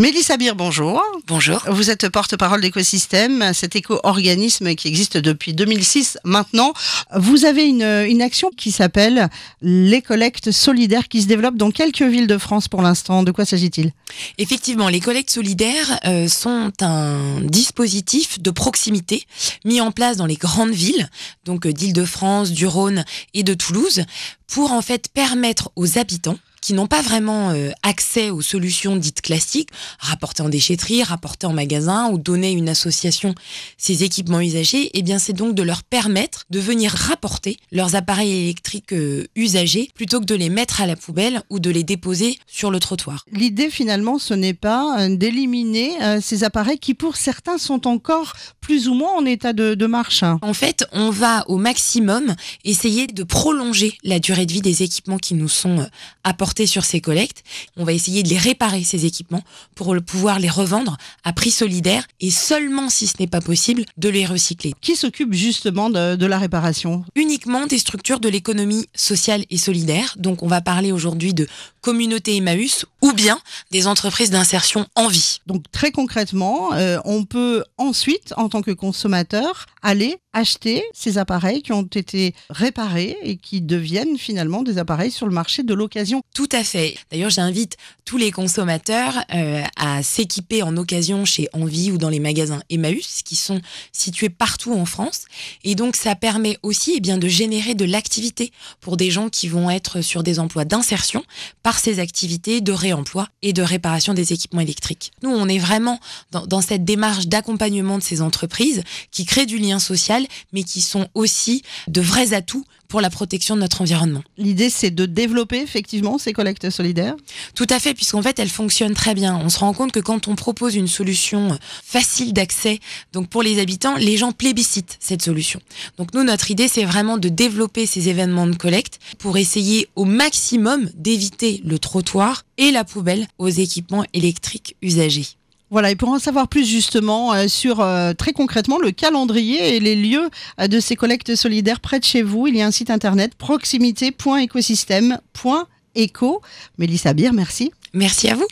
Mélissa Bir, bonjour. Bonjour. Vous êtes porte-parole d'Écosystème, cet éco-organisme qui existe depuis 2006 maintenant. Vous avez une, une action qui s'appelle les collectes solidaires qui se développent dans quelques villes de France pour l'instant. De quoi s'agit-il? Effectivement, les collectes solidaires euh, sont un dispositif de proximité mis en place dans les grandes villes, donc euh, d'Île-de-France, du Rhône et de Toulouse, pour en fait permettre aux habitants qui n'ont pas vraiment euh, accès aux solutions dites classiques, rapporter en déchetterie, rapporter en magasin ou donner à une association ces équipements usagés, eh bien c'est donc de leur permettre de venir rapporter leurs appareils électriques euh, usagés plutôt que de les mettre à la poubelle ou de les déposer sur le trottoir. L'idée finalement, ce n'est pas euh, d'éliminer ces appareils qui pour certains sont encore plus ou moins en état de, de marche. En fait, on va au maximum essayer de prolonger la durée de vie des équipements qui nous sont apportés sur ces collectes. On va essayer de les réparer, ces équipements, pour pouvoir les revendre à prix solidaire et seulement si ce n'est pas possible, de les recycler. Qui s'occupe justement de, de, la réparation? Uniquement des structures de l'économie sociale et solidaire. Donc on va parler aujourd'hui de communauté Emmaüs ou bien des entreprises d'insertion en vie. Donc très concrètement, euh, on peut ensuite, en tant que consommateur, aller acheter ces appareils qui ont été réparés et qui deviennent finalement des appareils sur le marché de l'occasion. Tout à fait. D'ailleurs, j'invite tous les consommateurs euh, à s'équiper en occasion chez Envie ou dans les magasins Emmaüs qui sont situés partout en France. Et donc, ça permet aussi eh bien, de générer de l'activité pour des gens qui vont être sur des emplois d'insertion par ces activités de réemploi et de réparation des équipements électriques. Nous, on est vraiment dans, dans cette démarche d'accompagnement de ces entreprises qui créent du lien social, mais qui sont aussi de vrais atouts pour la protection de notre environnement. L'idée, c'est de développer effectivement ces collectes solidaires Tout à fait, puisqu'en fait, elles fonctionnent très bien. On se rend compte que quand on propose une solution facile d'accès, donc pour les habitants, les gens plébiscitent cette solution. Donc nous, notre idée, c'est vraiment de développer ces événements de collecte pour essayer au maximum d'éviter le trottoir et la poubelle aux équipements électriques usagés. Voilà, et pour en savoir plus justement euh, sur euh, très concrètement le calendrier et les lieux euh, de ces collectes solidaires près de chez vous, il y a un site internet proximité.écosystème.eco. Mélissa Bir, merci. Merci à vous.